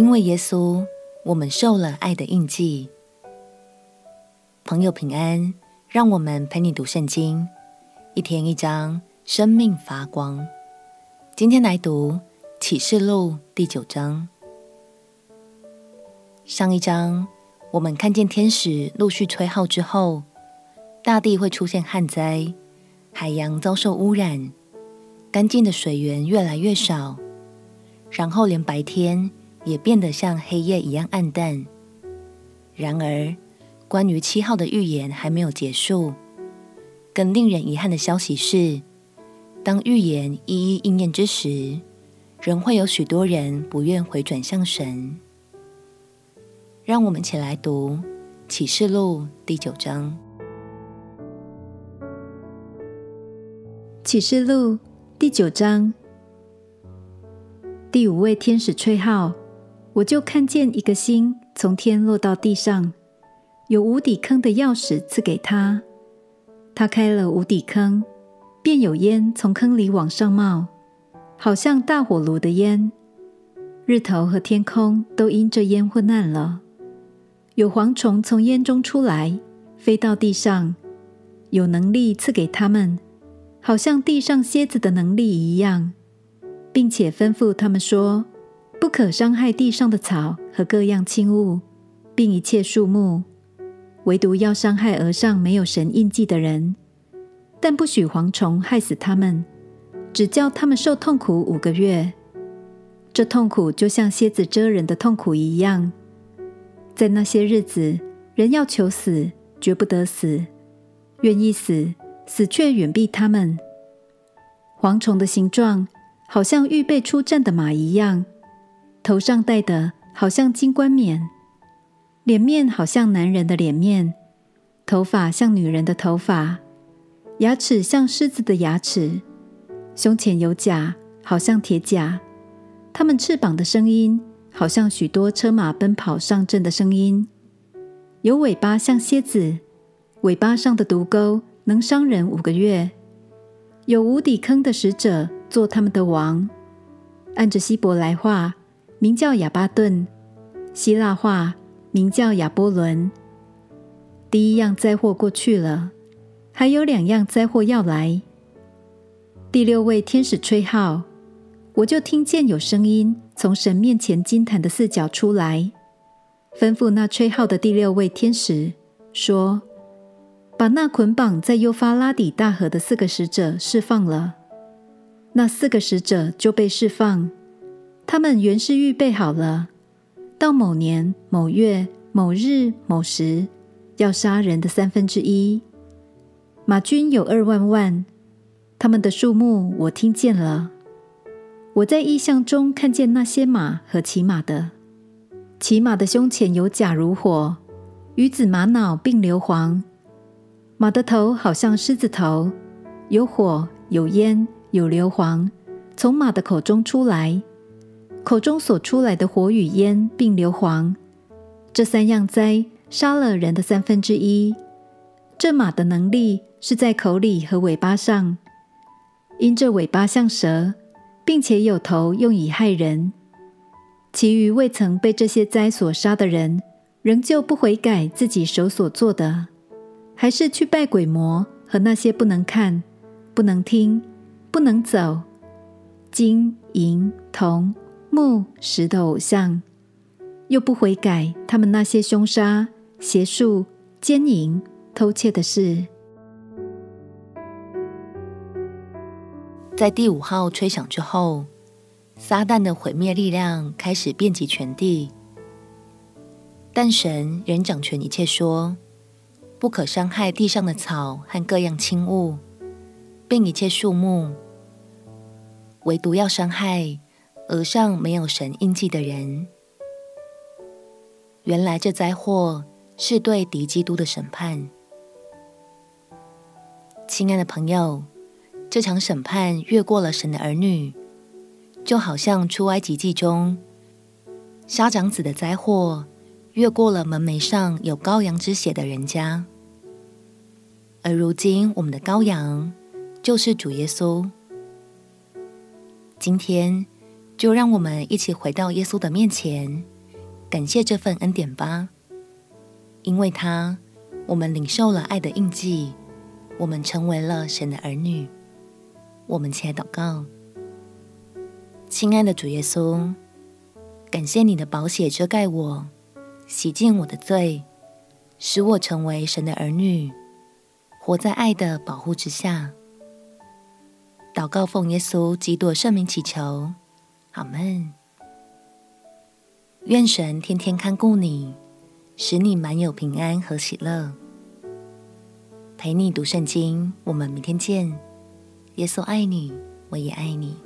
因为耶稣，我们受了爱的印记。朋友平安，让我们陪你读圣经，一天一章，生命发光。今天来读启示录第九章。上一章我们看见天使陆续吹号之后，大地会出现旱灾，海洋遭受污染，干净的水源越来越少，然后连白天也变得像黑夜一样暗淡。然而，关于七号的预言还没有结束。更令人遗憾的消息是，当预言一一应验之时，仍会有许多人不愿回转向神。让我们一起来读启示录第九章。启示录第九章，第五位天使吹号，我就看见一个星从天落到地上，有无底坑的钥匙赐给他。他开了无底坑，便有烟从坑里往上冒，好像大火炉的烟。日头和天空都因这烟昏暗了。有蝗虫从烟中出来，飞到地上，有能力赐给他们，好像地上蝎子的能力一样，并且吩咐他们说：可伤害地上的草和各样轻物，并一切树木，唯独要伤害额上没有神印记的人。但不许蝗虫害死他们，只叫他们受痛苦五个月。这痛苦就像蝎子蛰人的痛苦一样。在那些日子，人要求死，绝不得死；愿意死，死却远避他们。蝗虫的形状好像预备出战的马一样，头上戴的好像金冠冕，脸面好像男人的脸面，头发像女人的头发，牙齿像狮子的牙齿，胸前有甲，好像铁甲。他们翅膀的声音。好像许多车马奔跑上阵的声音，有尾巴像蝎子，尾巴上的毒钩能伤人五个月。有无底坑的使者做他们的王，按着希伯来话名叫亚巴顿，希腊话名叫亚波伦。第一样灾祸过去了，还有两样灾祸要来。第六位天使吹号。我就听见有声音从神面前金坛的四角出来，吩咐那吹号的第六位天使说：“把那捆绑在幼发拉底大河的四个使者释放了。”那四个使者就被释放，他们原是预备好了，到某年某月某日某时要杀人的三分之一。马军有二万万，他们的数目我听见了。我在异象中看见那些马和骑马的，骑马的胸前有甲如火，与子玛瑙并硫磺。马的头好像狮子头，有火有烟有硫磺，从马的口中出来，口中所出来的火与烟并硫磺，这三样灾杀了人的三分之一。这马的能力是在口里和尾巴上，因这尾巴像蛇。并且有头用以害人，其余未曾被这些灾所杀的人，仍旧不悔改自己手所做的，还是去拜鬼魔和那些不能看、不能听、不能走、金银铜木石的偶像，又不悔改他们那些凶杀、邪术、奸淫、偷窃的事。在第五号吹响之后，撒旦的毁灭力量开始遍及全地，但神仍掌权一切，说：“不可伤害地上的草和各样青物，并一切树木，唯独要伤害额上没有神印记的人。”原来这灾祸是对敌基督的审判。亲爱的朋友。这场审判越过了神的儿女，就好像出埃及记中杀长子的灾祸越过了门楣上有羔羊之血的人家。而如今，我们的羔羊就是主耶稣。今天，就让我们一起回到耶稣的面前，感谢这份恩典吧。因为他，我们领受了爱的印记，我们成为了神的儿女。我们起来祷告，亲爱的主耶稣，感谢你的宝血遮盖我，洗净我的罪，使我成为神的儿女，活在爱的保护之下。祷告奉耶稣基督圣名祈求，阿门。愿神天天看顾你，使你满有平安和喜乐。陪你读圣经，我们明天见。耶稣爱你，我也爱你。